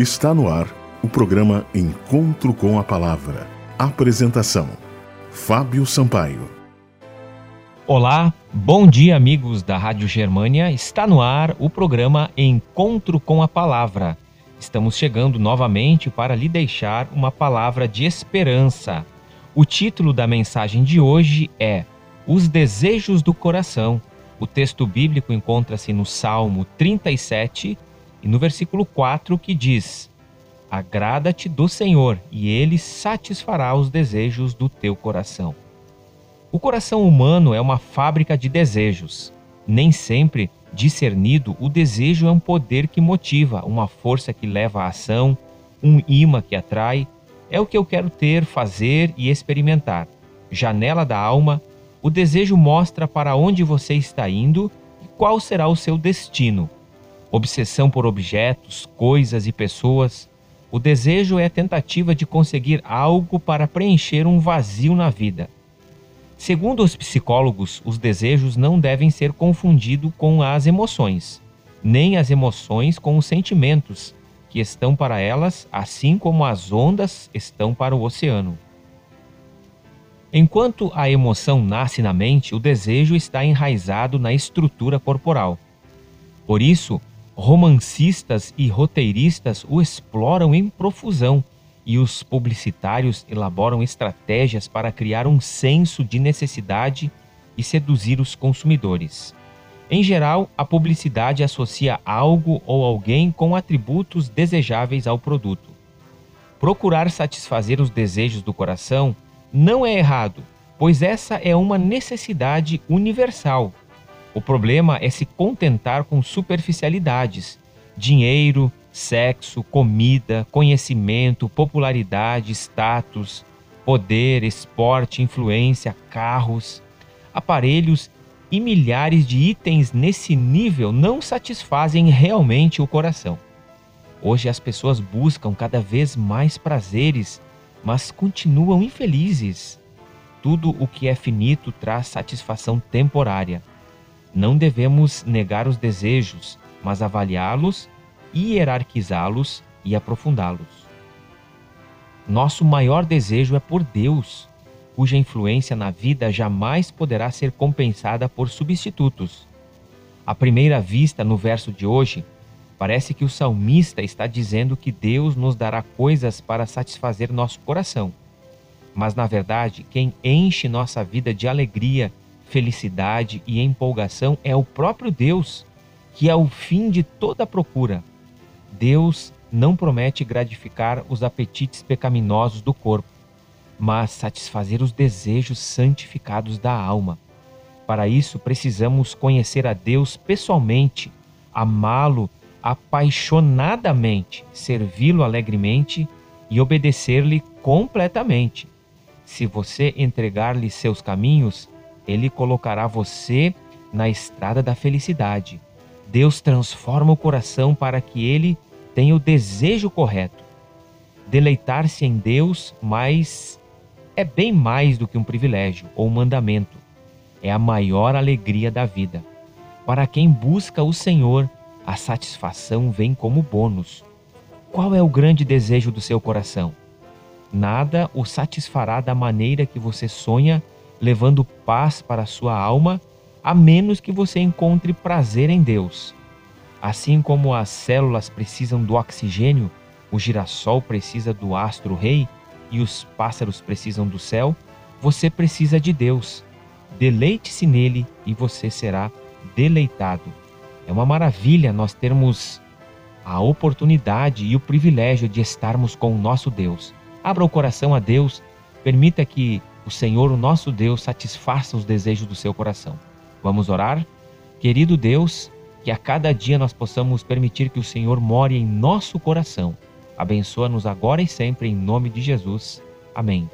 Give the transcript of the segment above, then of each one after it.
Está no ar o programa Encontro com a Palavra. Apresentação: Fábio Sampaio. Olá, bom dia, amigos da Rádio Germânia. Está no ar o programa Encontro com a Palavra. Estamos chegando novamente para lhe deixar uma palavra de esperança. O título da mensagem de hoje é Os Desejos do Coração. O texto bíblico encontra-se no Salmo 37 e no versículo 4 que diz: Agrada-te do Senhor, e ele satisfará os desejos do teu coração. O coração humano é uma fábrica de desejos. Nem sempre discernido, o desejo é um poder que motiva, uma força que leva à ação, um imã que atrai. É o que eu quero ter, fazer e experimentar. Janela da alma, o desejo mostra para onde você está indo e qual será o seu destino obsessão por objetos, coisas e pessoas. O desejo é a tentativa de conseguir algo para preencher um vazio na vida. Segundo os psicólogos, os desejos não devem ser confundidos com as emoções, nem as emoções com os sentimentos, que estão para elas, assim como as ondas estão para o oceano. Enquanto a emoção nasce na mente, o desejo está enraizado na estrutura corporal. Por isso, romancistas e roteiristas o exploram em profusão e os publicitários elaboram estratégias para criar um senso de necessidade e seduzir os consumidores. Em geral, a publicidade associa algo ou alguém com atributos desejáveis ao produto. Procurar satisfazer os desejos do coração não é errado, pois essa é uma necessidade universal o problema é se contentar com superficialidades: dinheiro, sexo, comida, conhecimento, popularidade, status, poder, esporte, influência, carros, aparelhos e milhares de itens nesse nível não satisfazem realmente o coração. Hoje as pessoas buscam cada vez mais prazeres, mas continuam infelizes. Tudo o que é finito traz satisfação temporária. Não devemos negar os desejos, mas avaliá-los, hierarquizá-los e aprofundá-los. Nosso maior desejo é por Deus, cuja influência na vida jamais poderá ser compensada por substitutos. À primeira vista, no verso de hoje, parece que o salmista está dizendo que Deus nos dará coisas para satisfazer nosso coração. Mas, na verdade, quem enche nossa vida de alegria felicidade e empolgação é o próprio Deus, que é o fim de toda procura. Deus não promete gratificar os apetites pecaminosos do corpo, mas satisfazer os desejos santificados da alma. Para isso, precisamos conhecer a Deus pessoalmente, amá-lo apaixonadamente, servi-lo alegremente e obedecer-lhe completamente. Se você entregar-lhe seus caminhos, ele colocará você na estrada da felicidade. Deus transforma o coração para que ele tenha o desejo correto. Deleitar-se em Deus, mas é bem mais do que um privilégio ou um mandamento. É a maior alegria da vida. Para quem busca o Senhor, a satisfação vem como bônus. Qual é o grande desejo do seu coração? Nada o satisfará da maneira que você sonha levando paz para sua alma, a menos que você encontre prazer em Deus. Assim como as células precisam do oxigênio, o girassol precisa do astro-rei e os pássaros precisam do céu, você precisa de Deus. Deleite-se nele e você será deleitado. É uma maravilha nós termos a oportunidade e o privilégio de estarmos com o nosso Deus. Abra o coração a Deus, permita que o Senhor, o nosso Deus, satisfaça os desejos do seu coração. Vamos orar? Querido Deus, que a cada dia nós possamos permitir que o Senhor more em nosso coração. Abençoa-nos agora e sempre, em nome de Jesus. Amém.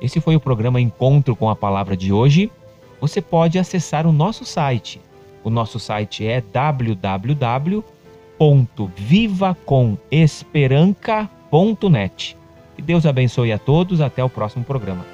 Esse foi o programa Encontro com a Palavra de hoje. Você pode acessar o nosso site. O nosso site é www.vivacomesperanca.net. Que Deus abençoe a todos. Até o próximo programa.